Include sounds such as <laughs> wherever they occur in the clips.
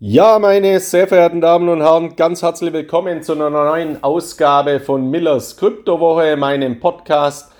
Ja, meine sehr verehrten Damen und Herren, ganz herzlich willkommen zu einer neuen Ausgabe von Millers Kryptowoche, meinem Podcast.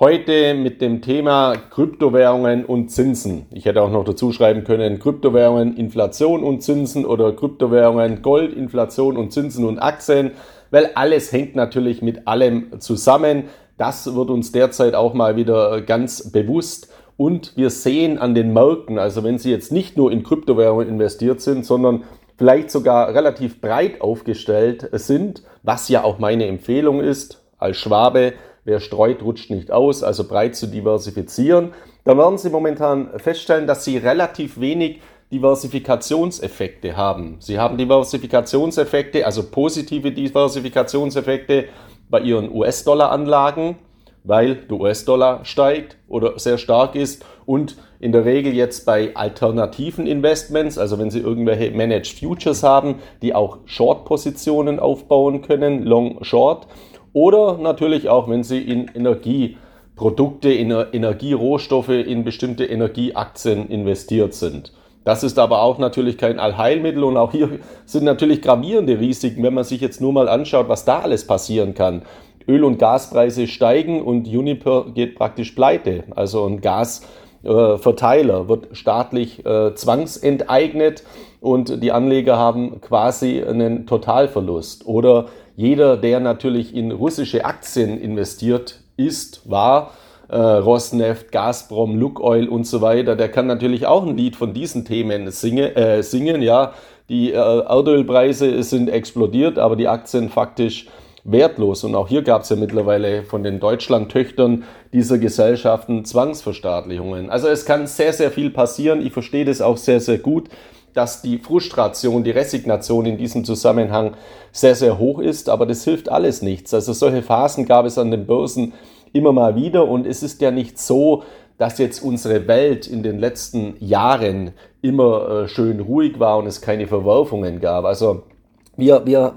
Heute mit dem Thema Kryptowährungen und Zinsen. Ich hätte auch noch dazu schreiben können Kryptowährungen, Inflation und Zinsen oder Kryptowährungen, Gold, Inflation und Zinsen und Aktien, weil alles hängt natürlich mit allem zusammen. Das wird uns derzeit auch mal wieder ganz bewusst. Und wir sehen an den Märkten, also wenn Sie jetzt nicht nur in Kryptowährungen investiert sind, sondern vielleicht sogar relativ breit aufgestellt sind, was ja auch meine Empfehlung ist, als Schwabe, wer streut, rutscht nicht aus, also breit zu diversifizieren, dann werden Sie momentan feststellen, dass Sie relativ wenig Diversifikationseffekte haben. Sie haben Diversifikationseffekte, also positive Diversifikationseffekte bei Ihren US-Dollar-Anlagen weil der US-Dollar steigt oder sehr stark ist und in der Regel jetzt bei alternativen Investments, also wenn Sie irgendwelche Managed Futures haben, die auch Short-Positionen aufbauen können, Long Short, oder natürlich auch, wenn Sie in Energieprodukte, in Energierohstoffe, in bestimmte Energieaktien investiert sind. Das ist aber auch natürlich kein Allheilmittel und auch hier sind natürlich gravierende Risiken, wenn man sich jetzt nur mal anschaut, was da alles passieren kann. Öl- und Gaspreise steigen und Uniper geht praktisch pleite. Also ein Gasverteiler wird staatlich äh, zwangsenteignet und die Anleger haben quasi einen Totalverlust. Oder jeder, der natürlich in russische Aktien investiert ist, war, äh, Rosneft, Gazprom, Lukoil und so weiter, der kann natürlich auch ein Lied von diesen Themen singe, äh, singen. Ja, die äh, Erdölpreise sind explodiert, aber die Aktien faktisch wertlos. Und auch hier gab es ja mittlerweile von den Deutschland-Töchtern dieser Gesellschaften Zwangsverstaatlichungen. Also es kann sehr, sehr viel passieren. Ich verstehe das auch sehr, sehr gut, dass die Frustration, die Resignation in diesem Zusammenhang sehr, sehr hoch ist. Aber das hilft alles nichts. Also solche Phasen gab es an den Börsen immer mal wieder. Und es ist ja nicht so, dass jetzt unsere Welt in den letzten Jahren immer äh, schön ruhig war und es keine Verwerfungen gab. Also wir, wir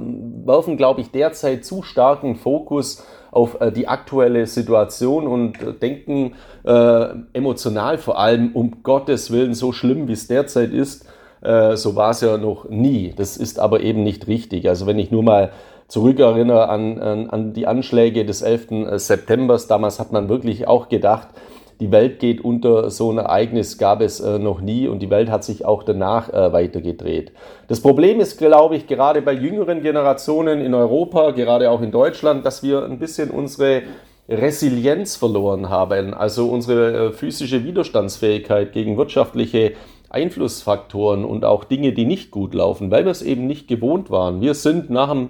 werfen, glaube ich, derzeit zu starken Fokus auf äh, die aktuelle Situation und äh, denken äh, emotional vor allem, um Gottes Willen, so schlimm wie es derzeit ist, äh, so war es ja noch nie. Das ist aber eben nicht richtig. Also wenn ich nur mal zurückerinnere an, an, an die Anschläge des 11. Äh, September, damals hat man wirklich auch gedacht, die Welt geht unter, so ein Ereignis gab es äh, noch nie und die Welt hat sich auch danach äh, weitergedreht. Das Problem ist, glaube ich, gerade bei jüngeren Generationen in Europa, gerade auch in Deutschland, dass wir ein bisschen unsere Resilienz verloren haben, also unsere äh, physische Widerstandsfähigkeit gegen wirtschaftliche Einflussfaktoren und auch Dinge, die nicht gut laufen, weil wir es eben nicht gewohnt waren. Wir sind nach dem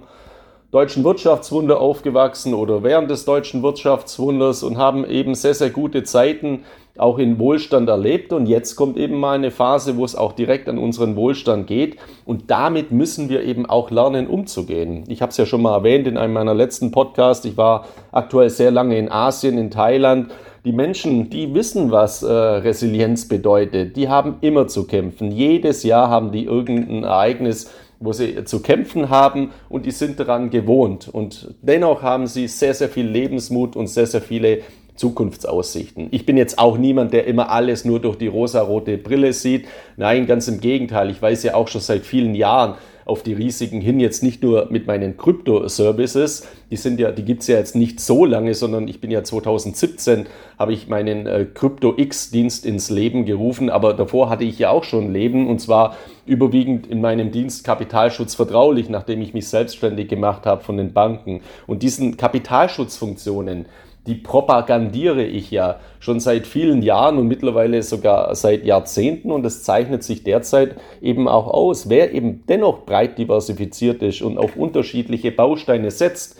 deutschen Wirtschaftswunder aufgewachsen oder während des deutschen Wirtschaftswunders und haben eben sehr, sehr gute Zeiten auch in Wohlstand erlebt. Und jetzt kommt eben mal eine Phase, wo es auch direkt an unseren Wohlstand geht. Und damit müssen wir eben auch lernen, umzugehen. Ich habe es ja schon mal erwähnt in einem meiner letzten Podcasts. Ich war aktuell sehr lange in Asien, in Thailand. Die Menschen, die wissen, was äh, Resilienz bedeutet, die haben immer zu kämpfen. Jedes Jahr haben die irgendein Ereignis, wo sie zu kämpfen haben und die sind daran gewohnt. Und dennoch haben sie sehr, sehr viel Lebensmut und sehr, sehr viele Zukunftsaussichten. Ich bin jetzt auch niemand, der immer alles nur durch die rosarote Brille sieht. Nein, ganz im Gegenteil. Ich weiß ja auch schon seit vielen Jahren, auf die Risiken hin, jetzt nicht nur mit meinen Krypto-Services, die sind ja, die gibt's ja jetzt nicht so lange, sondern ich bin ja 2017, habe ich meinen äh, Crypto-X-Dienst ins Leben gerufen, aber davor hatte ich ja auch schon Leben und zwar überwiegend in meinem Dienst Kapitalschutz vertraulich, nachdem ich mich selbstständig gemacht habe von den Banken. Und diesen Kapitalschutzfunktionen, die propagandiere ich ja schon seit vielen Jahren und mittlerweile sogar seit Jahrzehnten und es zeichnet sich derzeit eben auch aus. Wer eben dennoch breit diversifiziert ist und auf unterschiedliche Bausteine setzt,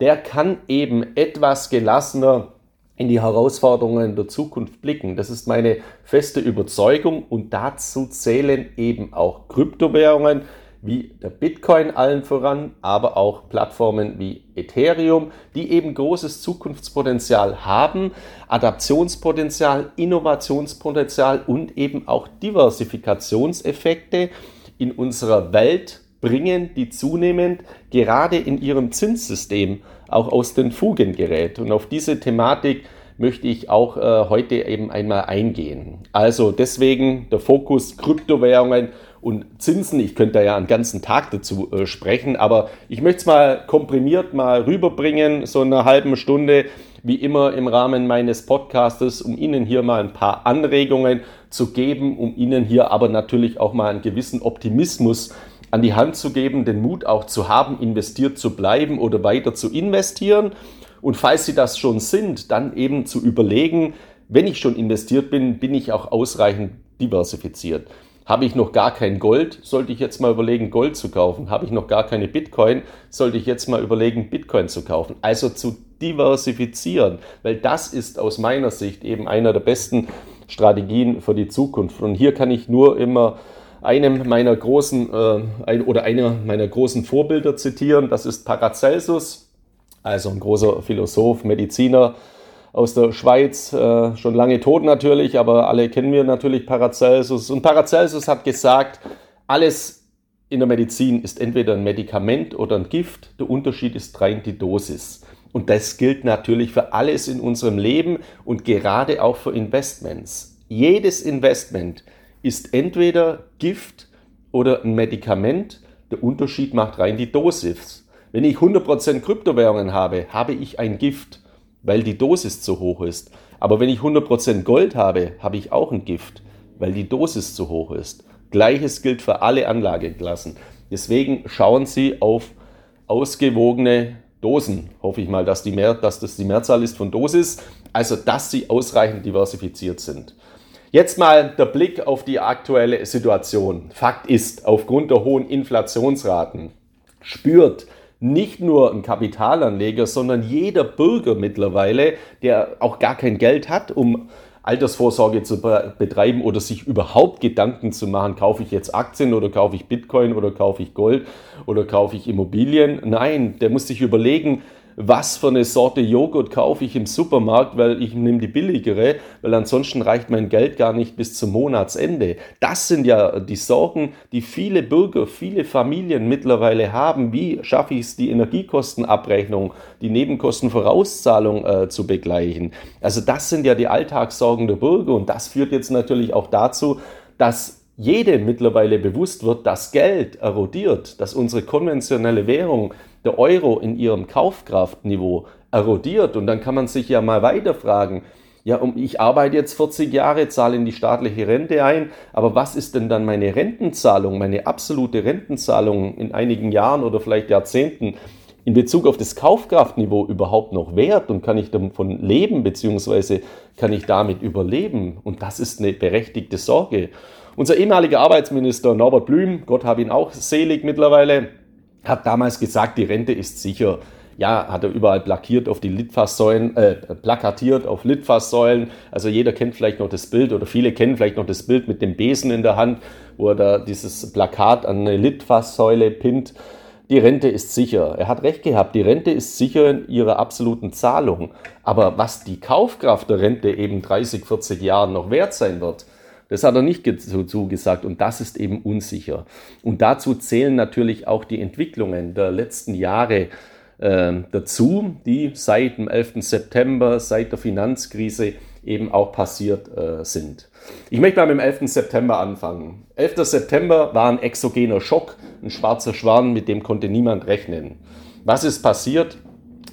der kann eben etwas gelassener in die Herausforderungen der Zukunft blicken. Das ist meine feste Überzeugung und dazu zählen eben auch Kryptowährungen, wie der Bitcoin allen voran, aber auch Plattformen wie Ethereum, die eben großes Zukunftspotenzial haben, Adaptionspotenzial, Innovationspotenzial und eben auch Diversifikationseffekte in unserer Welt bringen, die zunehmend gerade in ihrem Zinssystem auch aus den Fugen gerät. Und auf diese Thematik möchte ich auch äh, heute eben einmal eingehen. Also deswegen der Fokus Kryptowährungen und Zinsen. Ich könnte da ja einen ganzen Tag dazu äh, sprechen, aber ich möchte es mal komprimiert mal rüberbringen, so eine halbe Stunde, wie immer im Rahmen meines Podcastes, um Ihnen hier mal ein paar Anregungen zu geben, um Ihnen hier aber natürlich auch mal einen gewissen Optimismus an die Hand zu geben, den Mut auch zu haben, investiert zu bleiben oder weiter zu investieren. Und falls Sie das schon sind, dann eben zu überlegen, wenn ich schon investiert bin, bin ich auch ausreichend diversifiziert. Habe ich noch gar kein Gold, sollte ich jetzt mal überlegen, Gold zu kaufen. Habe ich noch gar keine Bitcoin, sollte ich jetzt mal überlegen, Bitcoin zu kaufen. Also zu diversifizieren, weil das ist aus meiner Sicht eben einer der besten Strategien für die Zukunft. Und hier kann ich nur immer einem meiner großen äh, ein, oder einer meiner großen Vorbilder zitieren. Das ist Paracelsus, also ein großer Philosoph, Mediziner, aus der Schweiz, äh, schon lange tot natürlich, aber alle kennen wir natürlich Paracelsus. Und Paracelsus hat gesagt, alles in der Medizin ist entweder ein Medikament oder ein Gift. Der Unterschied ist rein die Dosis. Und das gilt natürlich für alles in unserem Leben und gerade auch für Investments. Jedes Investment ist entweder Gift oder ein Medikament. Der Unterschied macht rein die Dosis. Wenn ich 100% Kryptowährungen habe, habe ich ein Gift weil die Dosis zu hoch ist. Aber wenn ich 100% Gold habe, habe ich auch ein Gift, weil die Dosis zu hoch ist. Gleiches gilt für alle Anlageklassen. Deswegen schauen Sie auf ausgewogene Dosen. Hoffe ich mal, dass, die Mehr, dass das die Mehrzahl ist von Dosis. Also, dass Sie ausreichend diversifiziert sind. Jetzt mal der Blick auf die aktuelle Situation. Fakt ist, aufgrund der hohen Inflationsraten spürt nicht nur ein Kapitalanleger, sondern jeder Bürger mittlerweile, der auch gar kein Geld hat, um Altersvorsorge zu betreiben oder sich überhaupt Gedanken zu machen, kaufe ich jetzt Aktien oder kaufe ich Bitcoin oder kaufe ich Gold oder kaufe ich Immobilien. Nein, der muss sich überlegen, was für eine Sorte Joghurt kaufe ich im Supermarkt, weil ich nehme die billigere, weil ansonsten reicht mein Geld gar nicht bis zum Monatsende. Das sind ja die Sorgen, die viele Bürger, viele Familien mittlerweile haben. Wie schaffe ich es, die Energiekostenabrechnung, die Nebenkostenvorauszahlung äh, zu begleichen? Also das sind ja die Alltagssorgen der Bürger und das führt jetzt natürlich auch dazu, dass jede mittlerweile bewusst wird, dass Geld erodiert, dass unsere konventionelle Währung der Euro in ihrem Kaufkraftniveau erodiert. Und dann kann man sich ja mal weiter fragen, ja, ich arbeite jetzt 40 Jahre, zahle in die staatliche Rente ein, aber was ist denn dann meine Rentenzahlung, meine absolute Rentenzahlung in einigen Jahren oder vielleicht Jahrzehnten in Bezug auf das Kaufkraftniveau überhaupt noch wert und kann ich davon leben, beziehungsweise kann ich damit überleben? Und das ist eine berechtigte Sorge. Unser ehemaliger Arbeitsminister Norbert Blüm, Gott habe ihn auch selig mittlerweile, hat damals gesagt, die Rente ist sicher. Ja, hat er überall plakatiert auf die Litfaßsäulen, äh, plakatiert auf Litfaßsäulen. Also jeder kennt vielleicht noch das Bild oder viele kennen vielleicht noch das Bild mit dem Besen in der Hand, wo er da dieses Plakat an eine Litfaßsäule pinnt. Die Rente ist sicher. Er hat recht gehabt. Die Rente ist sicher in ihrer absoluten Zahlung. Aber was die Kaufkraft der Rente eben 30, 40 Jahren noch wert sein wird, das hat er nicht dazu gesagt und das ist eben unsicher. Und dazu zählen natürlich auch die Entwicklungen der letzten Jahre äh, dazu, die seit dem 11. September, seit der Finanzkrise eben auch passiert äh, sind. Ich möchte mal mit dem 11. September anfangen. 11. September war ein exogener Schock, ein schwarzer Schwan, mit dem konnte niemand rechnen. Was ist passiert?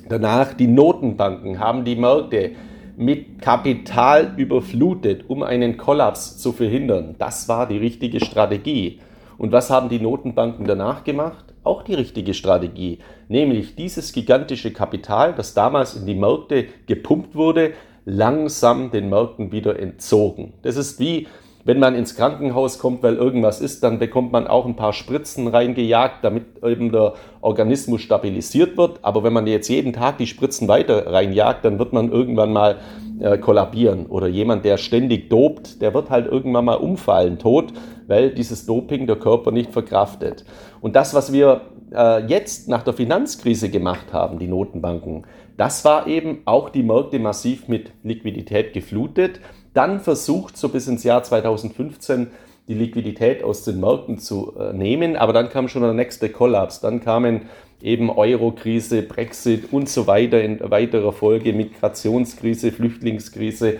Danach, die Notenbanken haben die Märkte mit Kapital überflutet, um einen Kollaps zu verhindern. Das war die richtige Strategie. Und was haben die Notenbanken danach gemacht? Auch die richtige Strategie, nämlich dieses gigantische Kapital, das damals in die Märkte gepumpt wurde, langsam den Märkten wieder entzogen. Das ist wie wenn man ins Krankenhaus kommt, weil irgendwas ist, dann bekommt man auch ein paar Spritzen reingejagt, damit eben der Organismus stabilisiert wird. Aber wenn man jetzt jeden Tag die Spritzen weiter reinjagt, dann wird man irgendwann mal äh, kollabieren. Oder jemand, der ständig dopt, der wird halt irgendwann mal umfallen, tot, weil dieses Doping der Körper nicht verkraftet. Und das, was wir äh, jetzt nach der Finanzkrise gemacht haben, die Notenbanken, das war eben auch die Märkte massiv mit Liquidität geflutet dann versucht, so bis ins Jahr 2015 die Liquidität aus den Märkten zu äh, nehmen, aber dann kam schon der nächste Kollaps. Dann kamen eben Euro-Krise, Brexit und so weiter in weiterer Folge, Migrationskrise, Flüchtlingskrise.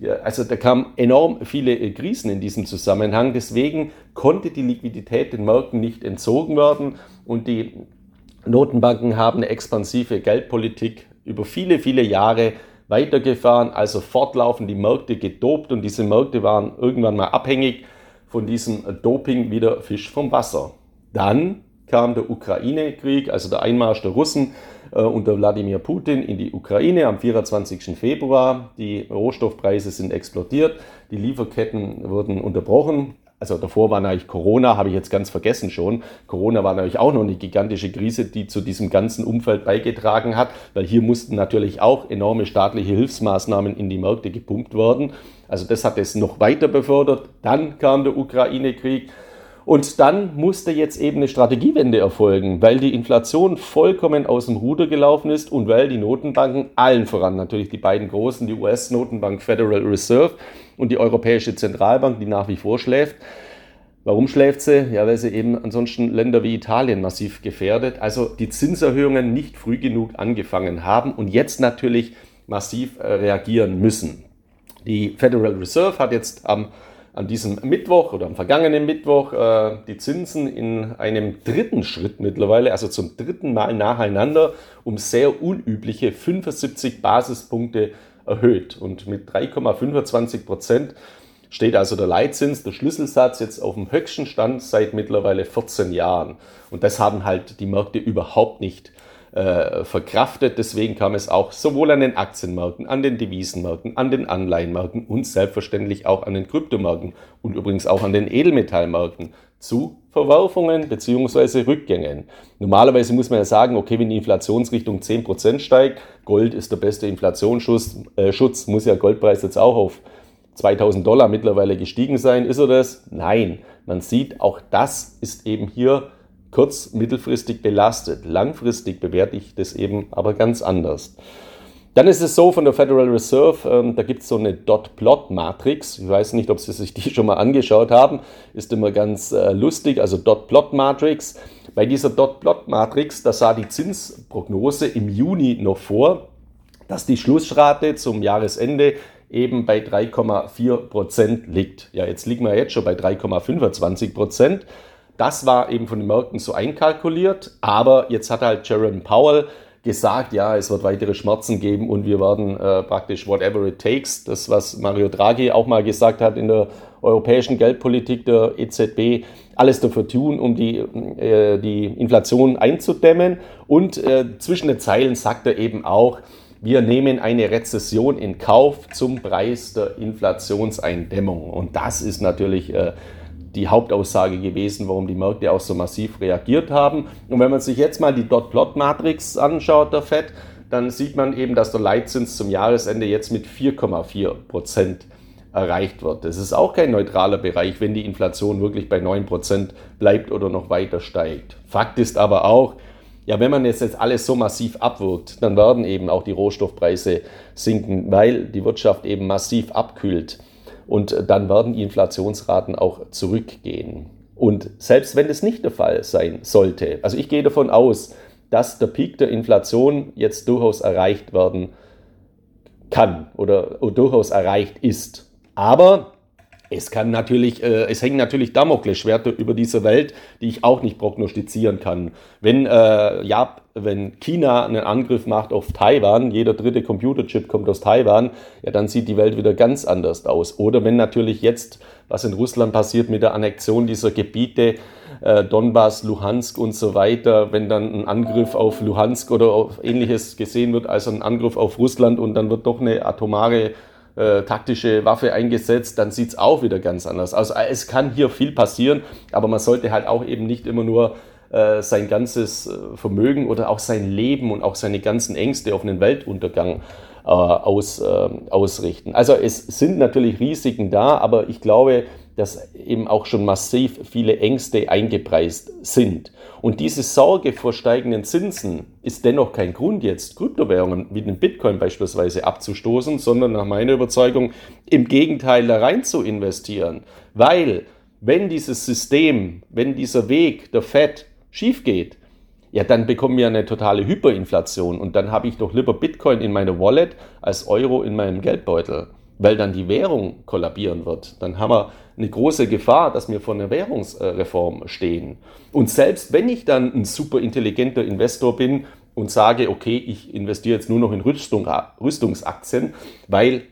Ja, also da kamen enorm viele äh, Krisen in diesem Zusammenhang. Deswegen konnte die Liquidität den Märkten nicht entzogen werden und die Notenbanken haben eine expansive Geldpolitik über viele, viele Jahre weitergefahren, also fortlaufend die Märkte gedopt und diese Märkte waren irgendwann mal abhängig von diesem Doping wie der Fisch vom Wasser. Dann kam der Ukraine-Krieg, also der Einmarsch der Russen äh, unter Wladimir Putin in die Ukraine am 24. Februar. Die Rohstoffpreise sind explodiert, die Lieferketten wurden unterbrochen. Also davor war natürlich Corona, habe ich jetzt ganz vergessen schon. Corona war natürlich auch noch eine gigantische Krise, die zu diesem ganzen Umfeld beigetragen hat, weil hier mussten natürlich auch enorme staatliche Hilfsmaßnahmen in die Märkte gepumpt werden. Also das hat es noch weiter befördert. Dann kam der Ukraine-Krieg. Und dann musste jetzt eben eine Strategiewende erfolgen, weil die Inflation vollkommen aus dem Ruder gelaufen ist und weil die Notenbanken, allen voran natürlich die beiden großen, die US-Notenbank Federal Reserve und die Europäische Zentralbank, die nach wie vor schläft, Warum schläft sie? Ja, weil sie eben ansonsten Länder wie Italien massiv gefährdet. Also die Zinserhöhungen nicht früh genug angefangen haben und jetzt natürlich massiv äh, reagieren müssen. Die Federal Reserve hat jetzt am an diesem Mittwoch oder am vergangenen Mittwoch äh, die Zinsen in einem dritten Schritt mittlerweile, also zum dritten Mal nacheinander, um sehr unübliche 75 Basispunkte erhöht. Und mit 3,25 Prozent steht also der Leitzins, der Schlüsselsatz jetzt auf dem höchsten Stand seit mittlerweile 14 Jahren. Und das haben halt die Märkte überhaupt nicht äh, verkraftet. Deswegen kam es auch sowohl an den Aktienmärkten, an den Devisenmärkten, an den Anleihenmärkten und selbstverständlich auch an den Kryptomärkten und übrigens auch an den Edelmetallmärkten zu Verwerfungen bzw. Rückgängen. Normalerweise muss man ja sagen, okay, wenn die Inflationsrichtung 10% steigt, Gold ist der beste Inflationsschutz, äh, Schutz, muss ja Goldpreis jetzt auch auf 2000 Dollar mittlerweile gestiegen sein. Ist er das? Nein. Man sieht, auch das ist eben hier kurz-, mittelfristig belastet. Langfristig bewerte ich das eben aber ganz anders. Dann ist es so von der Federal Reserve, ähm, da gibt es so eine Dot-Plot-Matrix. Ich weiß nicht, ob Sie sich die <laughs> schon mal angeschaut haben. Ist immer ganz äh, lustig. Also Dot-Plot-Matrix. Bei dieser Dot-Plot-Matrix, da sah die Zinsprognose im Juni noch vor, dass die Schlussrate zum Jahresende eben bei 3,4 Prozent liegt. Ja, jetzt liegen wir jetzt schon bei 3,25 Prozent. Das war eben von den Märkten so einkalkuliert, aber jetzt hat halt Jerome Powell gesagt, ja, es wird weitere Schmerzen geben und wir werden äh, praktisch whatever it takes, das was Mario Draghi auch mal gesagt hat in der europäischen Geldpolitik der EZB, alles dafür tun, um die, äh, die Inflation einzudämmen. Und äh, zwischen den Zeilen sagt er eben auch, wir nehmen eine Rezession in Kauf zum Preis der Inflationseindämmung. Und das ist natürlich äh, die Hauptaussage gewesen, warum die Märkte auch so massiv reagiert haben. Und wenn man sich jetzt mal die Dot-Plot-Matrix anschaut, der FED, dann sieht man eben, dass der Leitzins zum Jahresende jetzt mit 4,4 Prozent erreicht wird. Das ist auch kein neutraler Bereich, wenn die Inflation wirklich bei 9 Prozent bleibt oder noch weiter steigt. Fakt ist aber auch, ja, wenn man jetzt, jetzt alles so massiv abwirkt, dann werden eben auch die Rohstoffpreise sinken, weil die Wirtschaft eben massiv abkühlt. Und dann werden die Inflationsraten auch zurückgehen. Und selbst wenn das nicht der Fall sein sollte, also ich gehe davon aus, dass der Peak der Inflation jetzt durchaus erreicht werden kann oder, durchaus erreicht ist. Aber es kann natürlich, äh, es hängen natürlich Damoklesschwerter über dieser Welt, die ich auch nicht prognostizieren kann. Wenn, äh, ja, wenn China einen Angriff macht auf Taiwan, jeder dritte Computerchip kommt aus Taiwan, ja, dann sieht die Welt wieder ganz anders aus. Oder wenn natürlich jetzt, was in Russland passiert mit der Annexion dieser Gebiete, äh, Donbass, Luhansk und so weiter, wenn dann ein Angriff auf Luhansk oder auf ähnliches gesehen wird als ein Angriff auf Russland und dann wird doch eine atomare äh, taktische Waffe eingesetzt, dann sieht es auch wieder ganz anders. Also es kann hier viel passieren, aber man sollte halt auch eben nicht immer nur äh, sein ganzes äh, Vermögen oder auch sein Leben und auch seine ganzen Ängste auf einen Weltuntergang äh, aus, äh, ausrichten. Also es sind natürlich Risiken da, aber ich glaube, dass eben auch schon massiv viele Ängste eingepreist sind. Und diese Sorge vor steigenden Zinsen ist dennoch kein Grund, jetzt Kryptowährungen wie den Bitcoin beispielsweise abzustoßen, sondern nach meiner Überzeugung im Gegenteil da rein zu investieren. Weil wenn dieses System, wenn dieser Weg der Fed schief geht, ja, dann bekommen wir eine totale Hyperinflation und dann habe ich doch lieber Bitcoin in meiner Wallet als Euro in meinem Geldbeutel. Weil dann die Währung kollabieren wird. Dann haben wir eine große Gefahr, dass wir vor einer Währungsreform stehen. Und selbst wenn ich dann ein super intelligenter Investor bin und sage, okay, ich investiere jetzt nur noch in Rüstung, Rüstungsaktien, weil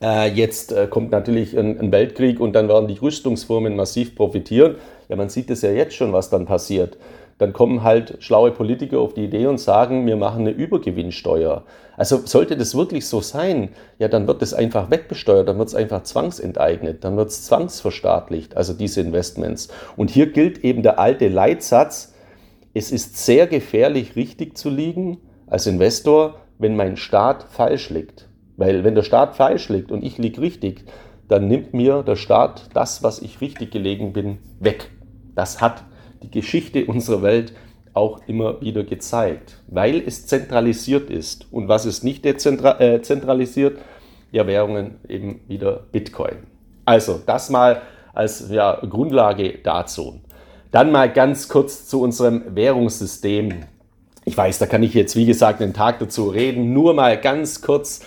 äh, jetzt äh, kommt natürlich ein, ein, Weltkrieg und dann werden die Rüstungsfirmen massiv profitieren. Ja, man sieht es ja jetzt schon, was dann passiert. Dann kommen halt schlaue Politiker auf die Idee und sagen, wir machen eine Übergewinnsteuer. Also sollte das wirklich so sein, ja, dann wird es einfach wegbesteuert, dann wird es einfach zwangsenteignet, dann wird es zwangsverstaatlicht, also diese Investments. Und hier gilt eben der alte Leitsatz, es ist sehr gefährlich, richtig zu liegen als Investor, wenn mein Staat falsch liegt. Weil wenn der Staat falsch liegt und ich liege richtig, dann nimmt mir der Staat das, was ich richtig gelegen bin, weg. Das hat die Geschichte unserer Welt auch immer wieder gezeigt, weil es zentralisiert ist. Und was ist nicht äh, zentralisiert? Ja, Währungen eben wieder Bitcoin. Also das mal als ja, Grundlage dazu. Dann mal ganz kurz zu unserem Währungssystem. Ich weiß, da kann ich jetzt, wie gesagt, einen Tag dazu reden. Nur mal ganz kurz,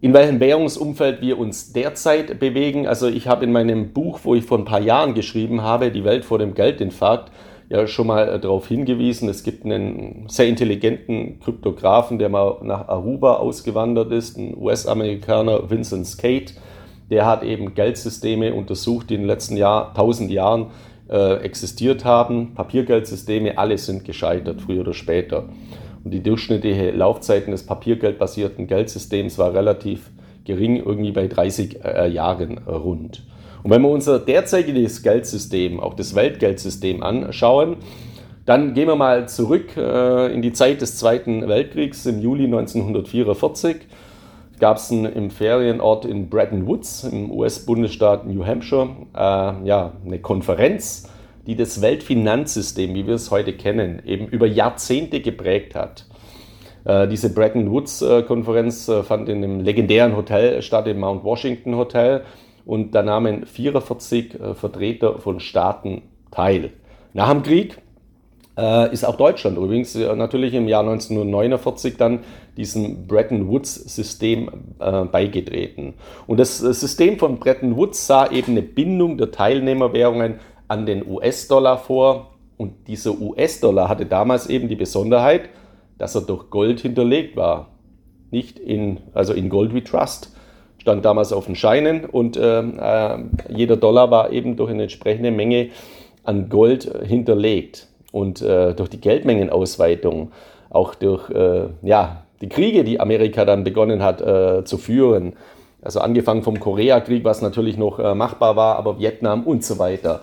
in welchem Währungsumfeld wir uns derzeit bewegen. Also ich habe in meinem Buch, wo ich vor ein paar Jahren geschrieben habe, Die Welt vor dem Geldinfarkt, ja schon mal äh, darauf hingewiesen. Es gibt einen sehr intelligenten Kryptografen, der mal nach Aruba ausgewandert ist, ein US-Amerikaner Vincent Skate. Der hat eben Geldsysteme untersucht, die in den letzten Jahr, 1000 Jahren äh, existiert haben. Papiergeldsysteme, alle sind gescheitert, früher oder später. Und die durchschnittliche Laufzeit des papiergeldbasierten Geldsystems war relativ gering, irgendwie bei 30 äh, Jahren rund. Und wenn wir unser derzeitiges Geldsystem, auch das Weltgeldsystem anschauen, dann gehen wir mal zurück äh, in die Zeit des Zweiten Weltkriegs im Juli 1944 gab es im Ferienort in Bretton Woods im US-Bundesstaat New Hampshire äh, ja, eine Konferenz, die das Weltfinanzsystem, wie wir es heute kennen, eben über Jahrzehnte geprägt hat. Äh, diese Bretton Woods-Konferenz äh, fand in einem legendären Hotel statt, im Mount Washington Hotel, und da nahmen 44 äh, Vertreter von Staaten teil. Nach dem Krieg äh, ist auch Deutschland übrigens äh, natürlich im Jahr 1949 dann diesem Bretton Woods-System äh, beigetreten. Und das System von Bretton Woods sah eben eine Bindung der Teilnehmerwährungen an den US-Dollar vor. Und dieser US-Dollar hatte damals eben die Besonderheit, dass er durch Gold hinterlegt war. Nicht in, also in Gold wie Trust stand damals auf den Scheinen und äh, äh, jeder Dollar war eben durch eine entsprechende Menge an Gold hinterlegt. Und äh, durch die Geldmengenausweitung, auch durch äh, ja, die Kriege, die Amerika dann begonnen hat äh, zu führen, also angefangen vom Koreakrieg, was natürlich noch äh, machbar war, aber Vietnam und so weiter,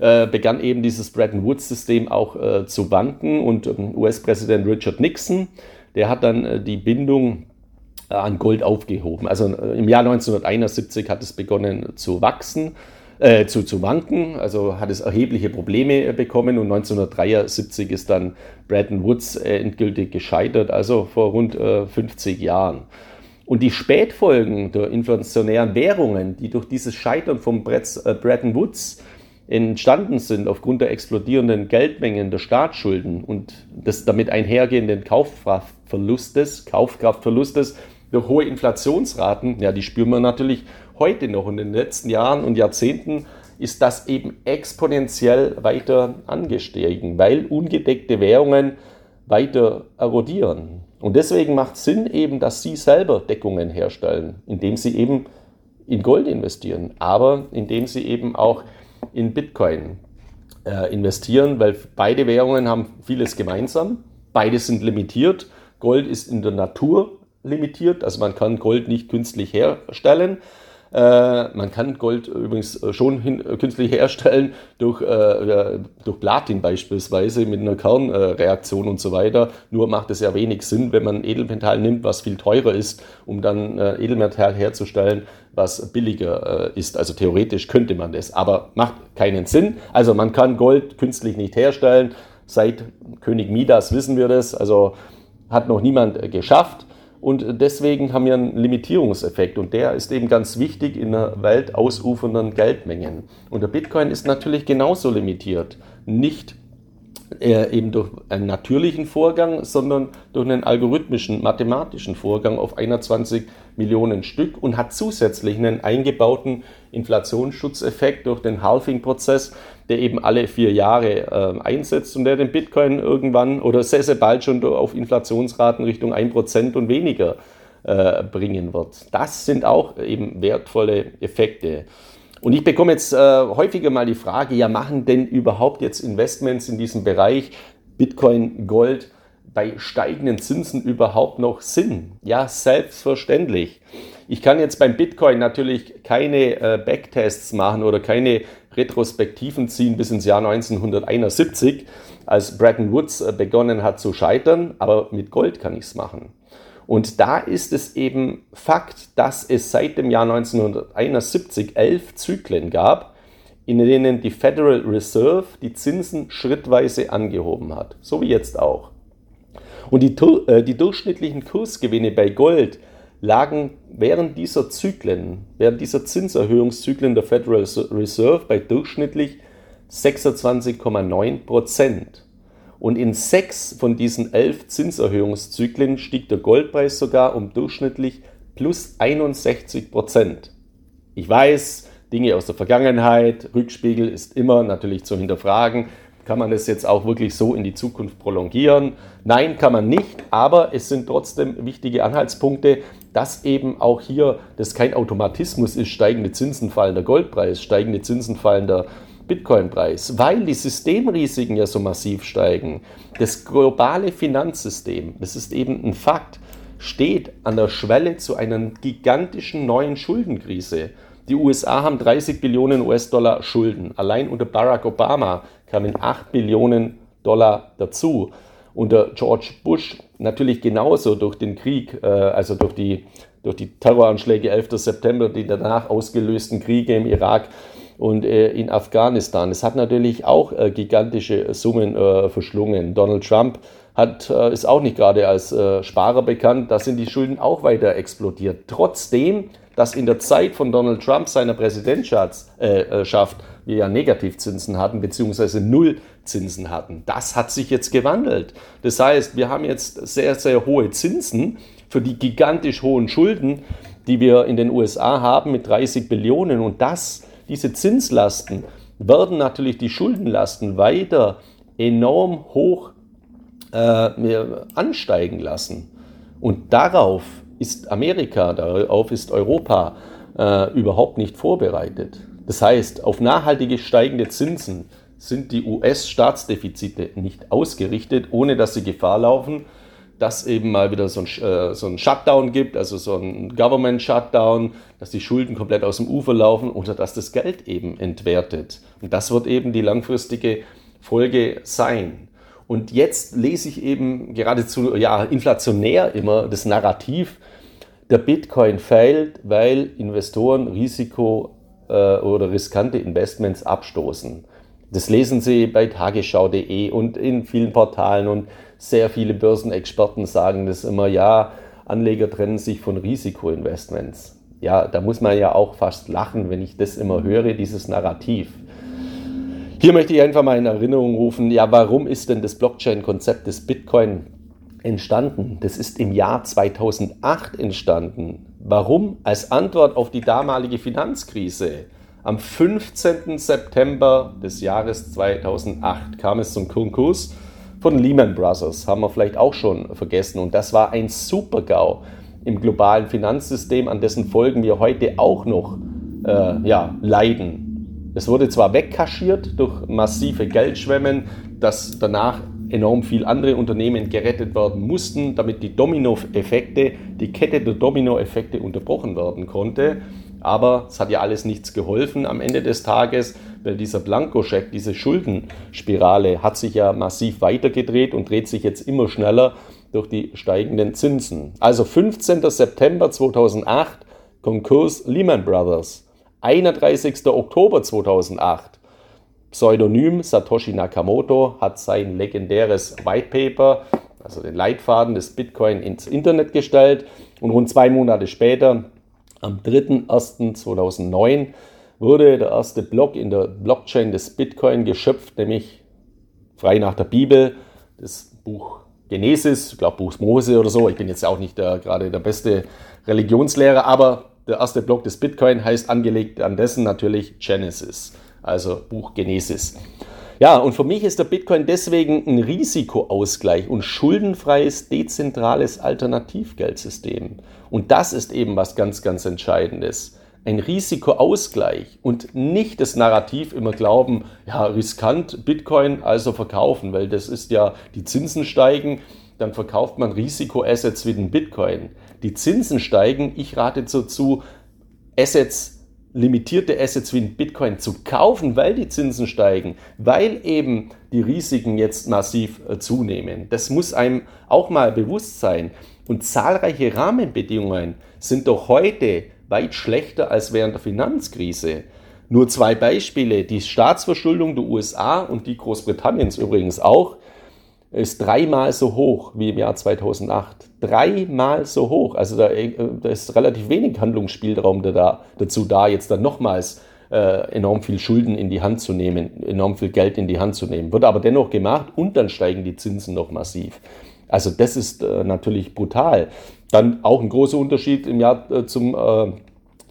äh, begann eben dieses Bretton Woods-System auch äh, zu wanken und ähm, US-Präsident Richard Nixon, der hat dann die Bindung an Gold aufgehoben. Also im Jahr 1971 hat es begonnen zu wachsen äh, zu, zu wanken, also hat es erhebliche Probleme äh, bekommen und 1973 ist dann Bretton Woods äh, endgültig gescheitert, also vor rund äh, 50 Jahren. Und die Spätfolgen der inflationären Währungen, die durch dieses Scheitern von äh, Bretton Woods entstanden sind aufgrund der explodierenden Geldmengen der Staatsschulden und des damit einhergehenden Kaufkraftverlustes, Kaufkraftverlustes durch hohe Inflationsraten, ja, die spüren wir natürlich heute noch. Und in den letzten Jahren und Jahrzehnten ist das eben exponentiell weiter angestiegen, weil ungedeckte Währungen weiter erodieren. Und deswegen macht es Sinn eben, dass Sie selber Deckungen herstellen, indem Sie eben in Gold investieren, aber indem Sie eben auch in Bitcoin äh, investieren, weil beide Währungen haben vieles gemeinsam. Beide sind limitiert. Gold ist in der Natur limitiert, also man kann Gold nicht künstlich herstellen. Äh, man kann Gold übrigens schon hin, künstlich herstellen durch, äh, durch Platin beispielsweise mit einer Kernreaktion und so weiter. Nur macht es ja wenig Sinn, wenn man Edelmetall nimmt, was viel teurer ist, um dann äh, Edelmetall herzustellen, was billiger äh, ist. Also theoretisch könnte man das, aber macht keinen Sinn. Also man kann Gold künstlich nicht herstellen. Seit König Midas wissen wir das. Also hat noch niemand äh, geschafft. Und deswegen haben wir einen Limitierungseffekt und der ist eben ganz wichtig in einer Welt ausufernden Geldmengen. Und der Bitcoin ist natürlich genauso limitiert. Nicht äh, eben durch einen natürlichen Vorgang, sondern durch einen algorithmischen, mathematischen Vorgang auf 21 Millionen Stück und hat zusätzlich einen eingebauten Inflationsschutzeffekt durch den Halving-Prozess, der eben alle vier Jahre äh, einsetzt und der den Bitcoin irgendwann oder sehr, sehr bald schon auf Inflationsraten Richtung 1% und weniger äh, bringen wird. Das sind auch eben wertvolle Effekte. Und ich bekomme jetzt äh, häufiger mal die Frage, ja, machen denn überhaupt jetzt Investments in diesem Bereich Bitcoin, Gold bei steigenden Zinsen überhaupt noch Sinn? Ja, selbstverständlich. Ich kann jetzt beim Bitcoin natürlich keine äh, Backtests machen oder keine Retrospektiven ziehen bis ins Jahr 1971, als Bretton Woods äh, begonnen hat zu scheitern, aber mit Gold kann ich es machen. Und da ist es eben Fakt, dass es seit dem Jahr 1971 elf Zyklen gab, in denen die Federal Reserve die Zinsen schrittweise angehoben hat, so wie jetzt auch. Und die, äh, die durchschnittlichen Kursgewinne bei Gold lagen während dieser Zyklen, während dieser Zinserhöhungszyklen der Federal Reserve bei durchschnittlich 26,9 Prozent. Und in sechs von diesen elf Zinserhöhungszyklen stieg der Goldpreis sogar um durchschnittlich plus 61 Prozent. Ich weiß, Dinge aus der Vergangenheit, Rückspiegel ist immer natürlich zu hinterfragen. Kann man es jetzt auch wirklich so in die Zukunft prolongieren? Nein, kann man nicht, aber es sind trotzdem wichtige Anhaltspunkte, dass eben auch hier das kein Automatismus ist, steigende Zinsen fallender Goldpreis, steigende Zinsen fallender Bitcoin-Preis, weil die Systemrisiken ja so massiv steigen. Das globale Finanzsystem, das ist eben ein Fakt, steht an der Schwelle zu einer gigantischen neuen Schuldenkrise. Die USA haben 30 Billionen US-Dollar Schulden. Allein unter Barack Obama kamen 8 Billionen Dollar dazu. Unter George Bush natürlich genauso durch den Krieg, äh, also durch die, durch die Terroranschläge 11. September, die danach ausgelösten Kriege im Irak und äh, in Afghanistan. Es hat natürlich auch äh, gigantische Summen äh, verschlungen. Donald Trump hat, äh, ist auch nicht gerade als äh, Sparer bekannt. Da sind die Schulden auch weiter explodiert. Trotzdem, dass in der Zeit von Donald Trump seiner Präsidentschaft wir ja Negativzinsen hatten, beziehungsweise Nullzinsen hatten. Das hat sich jetzt gewandelt. Das heißt, wir haben jetzt sehr, sehr hohe Zinsen für die gigantisch hohen Schulden, die wir in den USA haben mit 30 Billionen. Und das diese Zinslasten werden natürlich die Schuldenlasten weiter enorm hoch äh, ansteigen lassen. Und darauf ist Amerika, darauf ist Europa äh, überhaupt nicht vorbereitet. Das heißt, auf nachhaltige steigende Zinsen sind die US-Staatsdefizite nicht ausgerichtet, ohne dass sie Gefahr laufen, dass eben mal wieder so ein, äh, so ein Shutdown gibt, also so ein Government Shutdown, dass die Schulden komplett aus dem Ufer laufen oder dass das Geld eben entwertet. Und das wird eben die langfristige Folge sein. Und jetzt lese ich eben geradezu ja, inflationär immer das Narrativ, der Bitcoin fällt, weil Investoren Risiko äh, oder riskante Investments abstoßen. Das lesen Sie bei tagesschau.de und in vielen Portalen und sehr viele Börsenexperten sagen das immer, ja, Anleger trennen sich von Risikoinvestments. Ja, da muss man ja auch fast lachen, wenn ich das immer höre, dieses Narrativ. Hier möchte ich einfach mal in Erinnerung rufen, ja, warum ist denn das Blockchain-Konzept des Bitcoin entstanden? Das ist im Jahr 2008 entstanden. Warum? Als Antwort auf die damalige Finanzkrise. Am 15. September des Jahres 2008 kam es zum Konkurs von Lehman Brothers, haben wir vielleicht auch schon vergessen. Und das war ein Super-GAU im globalen Finanzsystem, an dessen Folgen wir heute auch noch äh, ja, leiden. Es wurde zwar wegkaschiert durch massive Geldschwemmen, dass danach enorm viele andere Unternehmen gerettet werden mussten, damit die Dominoeffekte, die Kette der Dominoeffekte unterbrochen werden konnte. Aber es hat ja alles nichts geholfen am Ende des Tages, weil dieser Blankoscheck, diese Schuldenspirale hat sich ja massiv weitergedreht und dreht sich jetzt immer schneller durch die steigenden Zinsen. Also 15. September 2008, Konkurs Lehman Brothers. 31. Oktober 2008, Pseudonym Satoshi Nakamoto hat sein legendäres White Paper, also den Leitfaden des Bitcoin ins Internet gestellt und rund zwei Monate später am 3.1.2009 wurde der erste Block in der Blockchain des Bitcoin geschöpft, nämlich frei nach der Bibel, das Buch Genesis, ich glaube Buch Mose oder so. Ich bin jetzt auch nicht der, gerade der beste Religionslehrer, aber der erste Block des Bitcoin heißt angelegt an dessen natürlich Genesis, also Buch Genesis. Ja, und für mich ist der Bitcoin deswegen ein Risikoausgleich und schuldenfreies, dezentrales Alternativgeldsystem. Und das ist eben was ganz, ganz Entscheidendes. Ein Risikoausgleich und nicht das Narrativ immer glauben, ja, riskant Bitcoin, also verkaufen, weil das ist ja, die Zinsen steigen, dann verkauft man Risikoassets wie den Bitcoin. Die Zinsen steigen, ich rate dazu, Assets limitierte Assets wie ein Bitcoin zu kaufen, weil die Zinsen steigen, weil eben die Risiken jetzt massiv äh, zunehmen. Das muss einem auch mal bewusst sein. Und zahlreiche Rahmenbedingungen sind doch heute weit schlechter als während der Finanzkrise. Nur zwei Beispiele. Die Staatsverschuldung der USA und die Großbritanniens übrigens auch ist dreimal so hoch wie im Jahr 2008. Dreimal so hoch. Also da, äh, da ist relativ wenig Handlungsspielraum da, dazu da, jetzt dann nochmals äh, enorm viel Schulden in die Hand zu nehmen, enorm viel Geld in die Hand zu nehmen. Wird aber dennoch gemacht und dann steigen die Zinsen noch massiv. Also das ist äh, natürlich brutal. Dann auch ein großer Unterschied im Jahr äh, zum, äh,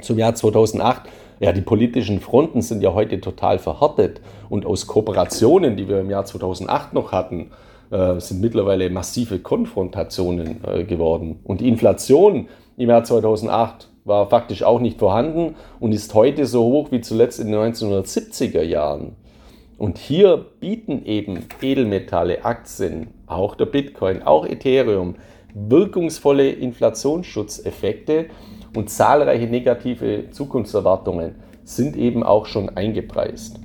zum Jahr 2008. Ja, die politischen Fronten sind ja heute total verhärtet und aus Kooperationen, die wir im Jahr 2008 noch hatten, äh, sind mittlerweile massive Konfrontationen äh, geworden. Und die Inflation im Jahr 2008 war faktisch auch nicht vorhanden und ist heute so hoch wie zuletzt in den 1970er Jahren. Und hier bieten eben Edelmetalle, Aktien, auch der Bitcoin, auch Ethereum wirkungsvolle Inflationsschutzeffekte und zahlreiche negative Zukunftserwartungen sind eben auch schon eingepreist.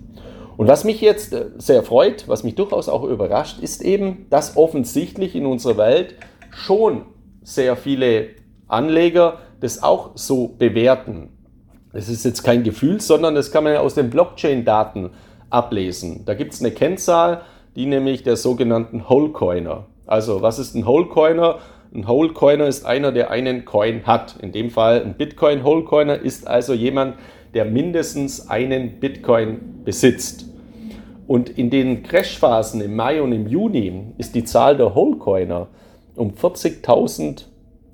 Und was mich jetzt äh, sehr freut, was mich durchaus auch überrascht, ist eben, dass offensichtlich in unserer Welt schon sehr viele Anleger das auch so bewerten. Es ist jetzt kein Gefühl, sondern das kann man ja aus den Blockchain-Daten ablesen. Da gibt es eine Kennzahl, die nämlich der sogenannten Wholecoiner. Also was ist ein Wholecoiner? Ein Wholecoiner ist einer, der einen Coin hat. In dem Fall ein Bitcoin Wholecoiner ist also jemand, der mindestens einen Bitcoin besitzt. Und in den Crashphasen im Mai und im Juni ist die Zahl der Wholecoiner um 40.000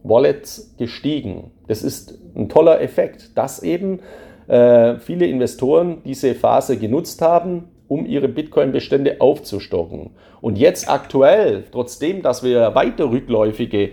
Wallets gestiegen. Das ist ein toller Effekt, dass eben äh, viele Investoren diese Phase genutzt haben, um ihre Bitcoin-Bestände aufzustocken. Und jetzt aktuell, trotzdem, dass wir weiter rückläufige äh,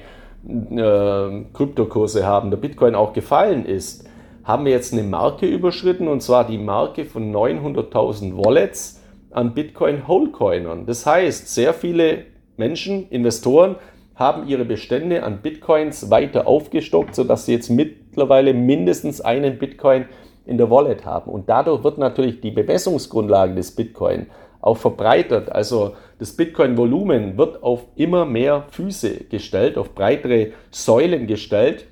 Kryptokurse haben, der Bitcoin auch gefallen ist, haben wir jetzt eine Marke überschritten und zwar die Marke von 900.000 Wallets an Bitcoin Wholecoinern. Das heißt, sehr viele Menschen, Investoren haben ihre Bestände an Bitcoins weiter aufgestockt, sodass sie jetzt mittlerweile mindestens einen Bitcoin in der Wallet haben. Und dadurch wird natürlich die Bemessungsgrundlage des Bitcoin auch verbreitert. Also das Bitcoin-Volumen wird auf immer mehr Füße gestellt, auf breitere Säulen gestellt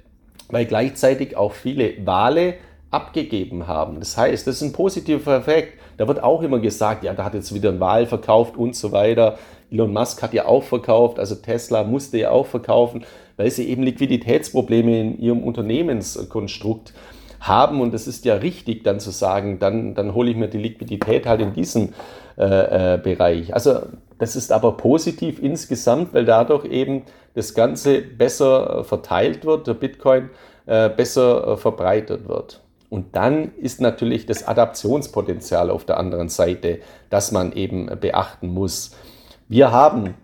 weil gleichzeitig auch viele Wale abgegeben haben. Das heißt, das ist ein positiver Effekt. Da wird auch immer gesagt, ja, da hat jetzt wieder ein Wal verkauft und so weiter. Elon Musk hat ja auch verkauft, also Tesla musste ja auch verkaufen, weil sie eben Liquiditätsprobleme in ihrem Unternehmenskonstrukt haben. Und das ist ja richtig, dann zu sagen, dann, dann hole ich mir die Liquidität halt in diesem äh, äh, Bereich. Also das ist aber positiv insgesamt, weil dadurch eben das Ganze besser äh, verteilt wird, der Bitcoin äh, besser äh, verbreitet wird. Und dann ist natürlich das Adaptionspotenzial auf der anderen Seite, das man eben beachten muss. Wir haben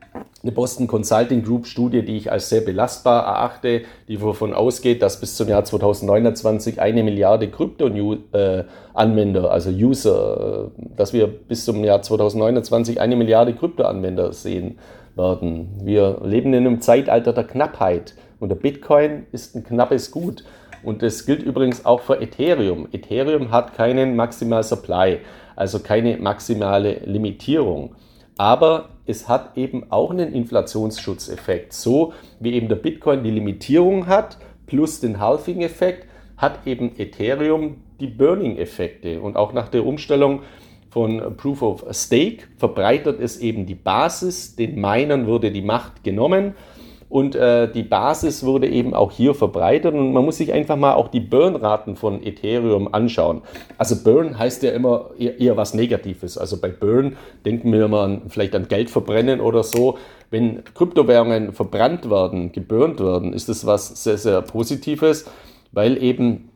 eine Boston Consulting Group Studie, die ich als sehr belastbar erachte, die davon ausgeht, dass bis zum Jahr 2029 eine Milliarde Krypto-Anwender, also User, dass wir bis zum Jahr 2029 eine Milliarde Krypto-Anwender sehen werden. Wir leben in einem Zeitalter der Knappheit und der Bitcoin ist ein knappes Gut. Und das gilt übrigens auch für Ethereum. Ethereum hat keinen Maximal Supply, also keine maximale Limitierung. Aber es hat eben auch einen Inflationsschutzeffekt. So wie eben der Bitcoin die Limitierung hat, plus den Halving-Effekt, hat eben Ethereum die Burning-Effekte. Und auch nach der Umstellung von Proof of Stake verbreitert es eben die Basis, den Minern wurde die Macht genommen und äh, die Basis wurde eben auch hier verbreitet und man muss sich einfach mal auch die Burn-Raten von Ethereum anschauen. Also Burn heißt ja immer eher, eher was Negatives. Also bei Burn denken wir immer an, vielleicht an Geld verbrennen oder so. Wenn Kryptowährungen verbrannt werden, geburnt werden, ist das was sehr, sehr Positives, weil eben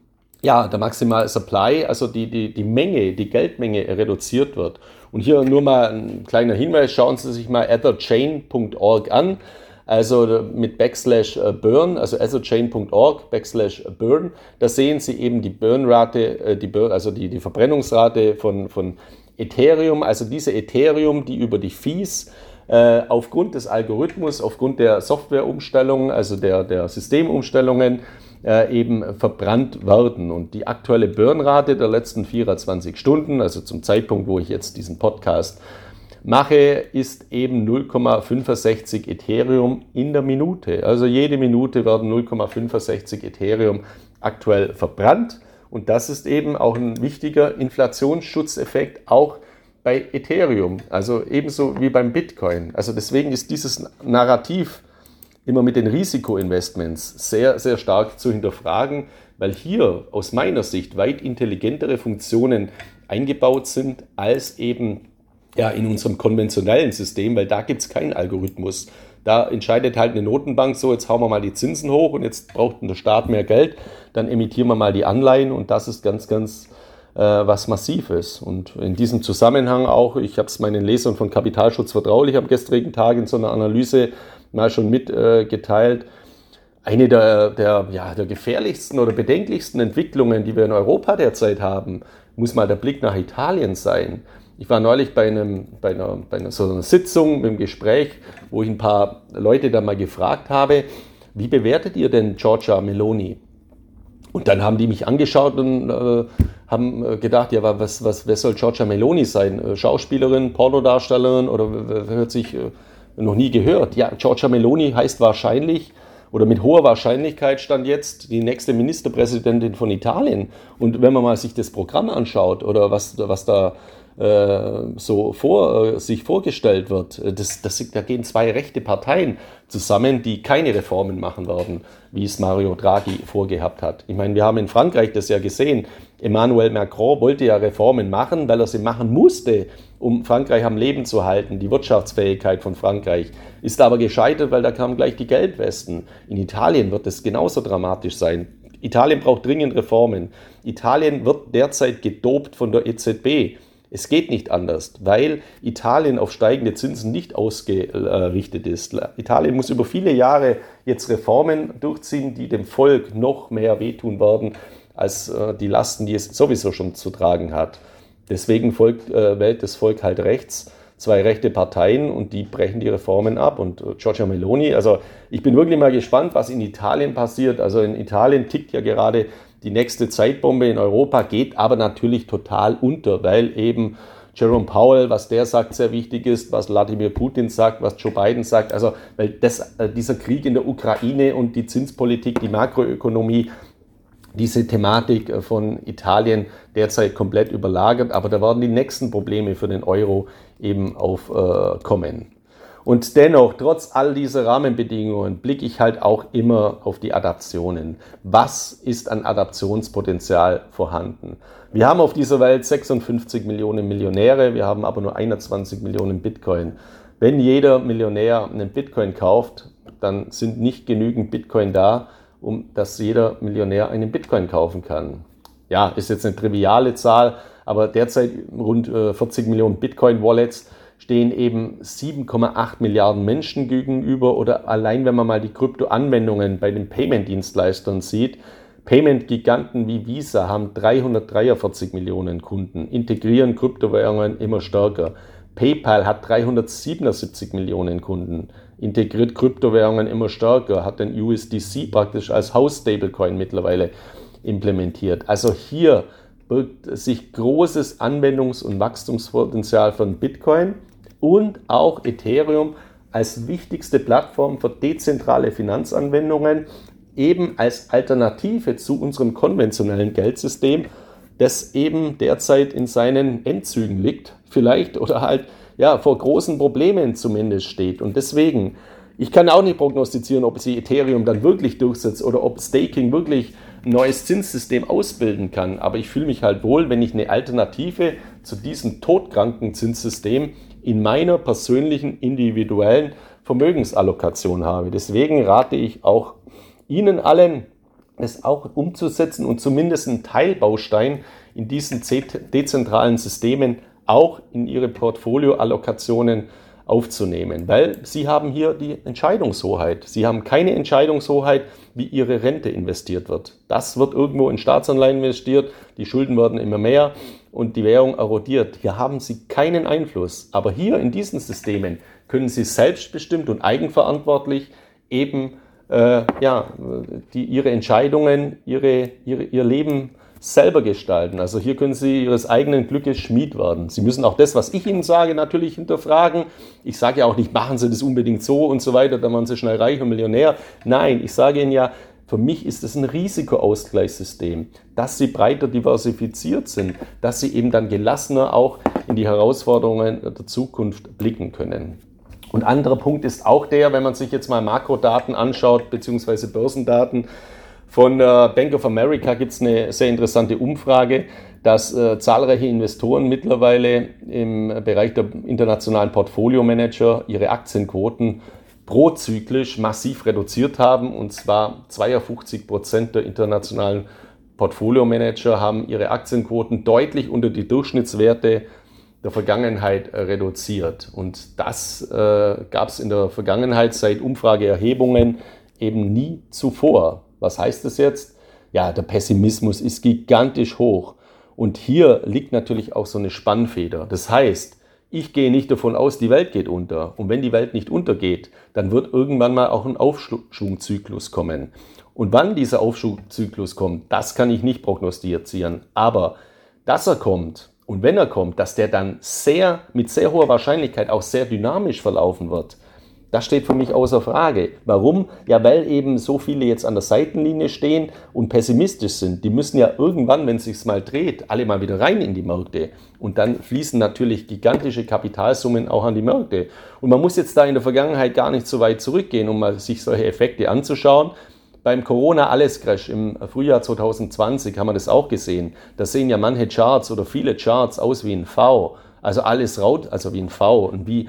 ja, der Maximal Supply, also die, die, die Menge, die Geldmenge reduziert wird. Und hier nur mal ein kleiner Hinweis, schauen Sie sich mal etherchain.org an also mit Backslash äh, Burn, also etherchain.org Backslash Burn, da sehen Sie eben die Burnrate, äh, die Burn, also die, die Verbrennungsrate von, von Ethereum, also diese Ethereum, die über die Fees äh, aufgrund des Algorithmus, aufgrund der Softwareumstellungen, also der, der Systemumstellungen, äh, eben verbrannt werden. Und die aktuelle Burnrate der letzten 24 Stunden, also zum Zeitpunkt, wo ich jetzt diesen Podcast mache, ist eben 0,65 Ethereum in der Minute. Also jede Minute werden 0,65 Ethereum aktuell verbrannt. Und das ist eben auch ein wichtiger Inflationsschutzeffekt, auch bei Ethereum, also ebenso wie beim Bitcoin. Also deswegen ist dieses Narrativ immer mit den Risikoinvestments sehr, sehr stark zu hinterfragen, weil hier aus meiner Sicht weit intelligentere Funktionen eingebaut sind als eben ja, in unserem konventionellen System, weil da gibt es keinen Algorithmus. Da entscheidet halt eine Notenbank so, jetzt hauen wir mal die Zinsen hoch und jetzt braucht der Staat mehr Geld, dann emittieren wir mal die Anleihen und das ist ganz, ganz äh, was Massives. Und in diesem Zusammenhang auch, ich habe es meinen Lesern von Kapitalschutz vertraulich am gestrigen Tag in so einer Analyse mal schon mitgeteilt, äh, eine der, der, ja, der gefährlichsten oder bedenklichsten Entwicklungen, die wir in Europa derzeit haben, muss mal der Blick nach Italien sein. Ich war neulich bei, einem, bei, einer, bei einer, so einer Sitzung einem Gespräch, wo ich ein paar Leute da mal gefragt habe, wie bewertet ihr denn Giorgia Meloni? Und dann haben die mich angeschaut und äh, haben äh, gedacht, ja, was, was, wer soll Giorgia Meloni sein? Äh, Schauspielerin, Pornodarstellerin oder hört sich äh, noch nie gehört? Ja, Giorgia Meloni heißt wahrscheinlich oder mit hoher Wahrscheinlichkeit stand jetzt die nächste Ministerpräsidentin von Italien. Und wenn man mal sich das Programm anschaut oder was, was da so vor, äh, sich vorgestellt wird, äh, das, das, da gehen zwei rechte Parteien zusammen, die keine Reformen machen werden, wie es Mario Draghi vorgehabt hat. Ich meine, wir haben in Frankreich das ja gesehen. Emmanuel Macron wollte ja Reformen machen, weil er sie machen musste, um Frankreich am Leben zu halten, die Wirtschaftsfähigkeit von Frankreich. Ist aber gescheitert, weil da kamen gleich die Geldwesten. In Italien wird es genauso dramatisch sein. Italien braucht dringend Reformen. Italien wird derzeit gedopt von der EZB. Es geht nicht anders, weil Italien auf steigende Zinsen nicht ausgerichtet ist. Italien muss über viele Jahre jetzt Reformen durchziehen, die dem Volk noch mehr wehtun werden als äh, die Lasten, die es sowieso schon zu tragen hat. Deswegen folgt, äh, wählt das Volk halt rechts zwei rechte Parteien und die brechen die Reformen ab. Und äh, Giorgia Meloni, also ich bin wirklich mal gespannt, was in Italien passiert. Also in Italien tickt ja gerade die nächste Zeitbombe in Europa geht aber natürlich total unter, weil eben Jerome Powell, was der sagt, sehr wichtig ist, was Wladimir Putin sagt, was Joe Biden sagt. Also, weil das, äh, dieser Krieg in der Ukraine und die Zinspolitik, die Makroökonomie, diese Thematik äh, von Italien derzeit komplett überlagert. Aber da werden die nächsten Probleme für den Euro eben aufkommen. Und dennoch, trotz all dieser Rahmenbedingungen, blicke ich halt auch immer auf die Adaptionen. Was ist an Adaptionspotenzial vorhanden? Wir haben auf dieser Welt 56 Millionen Millionäre, wir haben aber nur 21 Millionen Bitcoin. Wenn jeder Millionär einen Bitcoin kauft, dann sind nicht genügend Bitcoin da, um dass jeder Millionär einen Bitcoin kaufen kann. Ja, ist jetzt eine triviale Zahl, aber derzeit rund 40 äh, Millionen Bitcoin-Wallets stehen eben 7,8 Milliarden Menschen gegenüber oder allein wenn man mal die Kryptoanwendungen bei den Payment-Dienstleistern sieht, Payment-Giganten wie Visa haben 343 Millionen Kunden, integrieren Kryptowährungen immer stärker. PayPal hat 377 Millionen Kunden, integriert Kryptowährungen immer stärker, hat den USDC praktisch als House-Stablecoin mittlerweile implementiert. Also hier birgt sich großes Anwendungs- und Wachstumspotenzial von Bitcoin und auch Ethereum als wichtigste Plattform für dezentrale Finanzanwendungen, eben als Alternative zu unserem konventionellen Geldsystem, das eben derzeit in seinen Endzügen liegt, vielleicht oder halt ja vor großen Problemen zumindest steht. Und deswegen Ich kann auch nicht prognostizieren, ob sie Ethereum dann wirklich durchsetzt oder ob Staking wirklich ein neues Zinssystem ausbilden kann. Aber ich fühle mich halt wohl, wenn ich eine Alternative zu diesem todkranken Zinssystem in meiner persönlichen individuellen Vermögensallokation habe. Deswegen rate ich auch Ihnen allen, es auch umzusetzen und zumindest einen Teilbaustein in diesen dezentralen Systemen auch in Ihre Portfolioallokationen aufzunehmen, weil Sie haben hier die Entscheidungshoheit. Sie haben keine Entscheidungshoheit, wie Ihre Rente investiert wird. Das wird irgendwo in Staatsanleihen investiert, die Schulden werden immer mehr und die Währung erodiert. Hier haben Sie keinen Einfluss. Aber hier in diesen Systemen können Sie selbstbestimmt und eigenverantwortlich eben äh, ja, die, Ihre Entscheidungen, ihre, ihre, Ihr Leben selber gestalten. Also hier können Sie Ihres eigenen Glückes Schmied werden. Sie müssen auch das, was ich Ihnen sage, natürlich hinterfragen. Ich sage ja auch nicht, machen Sie das unbedingt so und so weiter, dann waren Sie schnell reich und Millionär. Nein, ich sage Ihnen ja, für mich ist es ein Risikoausgleichssystem, dass sie breiter diversifiziert sind, dass sie eben dann gelassener auch in die Herausforderungen der Zukunft blicken können. Und anderer Punkt ist auch der, wenn man sich jetzt mal Makrodaten anschaut, beziehungsweise Börsendaten, von der Bank of America gibt es eine sehr interessante Umfrage, dass äh, zahlreiche Investoren mittlerweile im Bereich der internationalen Portfolio-Manager ihre Aktienquoten prozyklisch massiv reduziert haben. Und zwar 52 Prozent der internationalen Portfolio-Manager haben ihre Aktienquoten deutlich unter die Durchschnittswerte der Vergangenheit reduziert. Und das äh, gab es in der Vergangenheit seit Umfrageerhebungen eben nie zuvor. Was heißt das jetzt? Ja, der Pessimismus ist gigantisch hoch. Und hier liegt natürlich auch so eine Spannfeder. Das heißt, ich gehe nicht davon aus, die Welt geht unter. Und wenn die Welt nicht untergeht, dann wird irgendwann mal auch ein Aufschwungzyklus kommen. Und wann dieser Aufschwungzyklus kommt, das kann ich nicht prognostizieren. Aber dass er kommt und wenn er kommt, dass der dann sehr, mit sehr hoher Wahrscheinlichkeit auch sehr dynamisch verlaufen wird, das steht für mich außer Frage. Warum? Ja, weil eben so viele jetzt an der Seitenlinie stehen und pessimistisch sind. Die müssen ja irgendwann, wenn es sich mal dreht, alle mal wieder rein in die Märkte. Und dann fließen natürlich gigantische Kapitalsummen auch an die Märkte. Und man muss jetzt da in der Vergangenheit gar nicht so weit zurückgehen, um mal sich solche Effekte anzuschauen. Beim Corona-Alles-Crash im Frühjahr 2020 haben wir das auch gesehen. Da sehen ja manche Charts oder viele Charts aus wie ein V. Also alles raut, also wie ein V. Und wie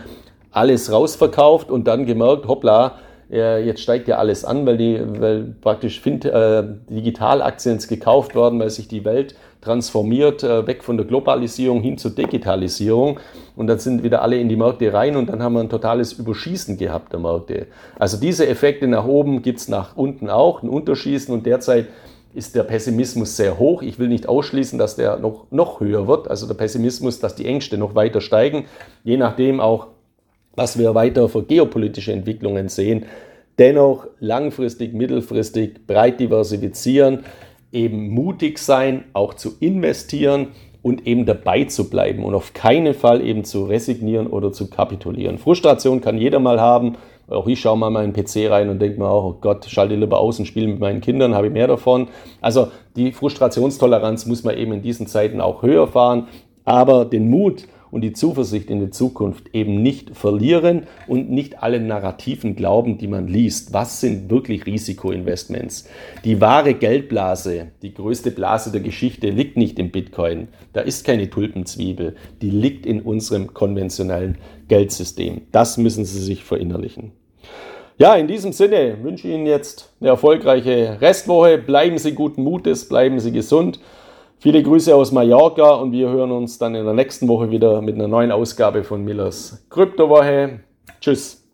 alles rausverkauft und dann gemerkt, hoppla, jetzt steigt ja alles an, weil, die, weil praktisch Find, äh, Digitalaktien gekauft werden, weil sich die Welt transformiert, äh, weg von der Globalisierung hin zur Digitalisierung. Und dann sind wieder alle in die Märkte rein und dann haben wir ein totales Überschießen gehabt der Märkte. Also diese Effekte nach oben gibt es nach unten auch, ein Unterschießen und derzeit ist der Pessimismus sehr hoch. Ich will nicht ausschließen, dass der noch, noch höher wird, also der Pessimismus, dass die Ängste noch weiter steigen, je nachdem auch, was wir weiter für geopolitische Entwicklungen sehen. Dennoch langfristig, mittelfristig breit diversifizieren, eben mutig sein, auch zu investieren und eben dabei zu bleiben und auf keinen Fall eben zu resignieren oder zu kapitulieren. Frustration kann jeder mal haben. Auch ich schaue mal in meinen PC rein und denke mir auch, oh Gott, schalte lieber aus und spiele mit meinen Kindern, habe ich mehr davon. Also die Frustrationstoleranz muss man eben in diesen Zeiten auch höher fahren. Aber den Mut, und die Zuversicht in die Zukunft eben nicht verlieren und nicht allen Narrativen glauben, die man liest. Was sind wirklich Risikoinvestments? Die wahre Geldblase, die größte Blase der Geschichte, liegt nicht im Bitcoin. Da ist keine Tulpenzwiebel. Die liegt in unserem konventionellen Geldsystem. Das müssen Sie sich verinnerlichen. Ja, in diesem Sinne wünsche ich Ihnen jetzt eine erfolgreiche Restwoche. Bleiben Sie guten Mutes, bleiben Sie gesund. Viele Grüße aus Mallorca und wir hören uns dann in der nächsten Woche wieder mit einer neuen Ausgabe von Millers Kryptowoche. Tschüss.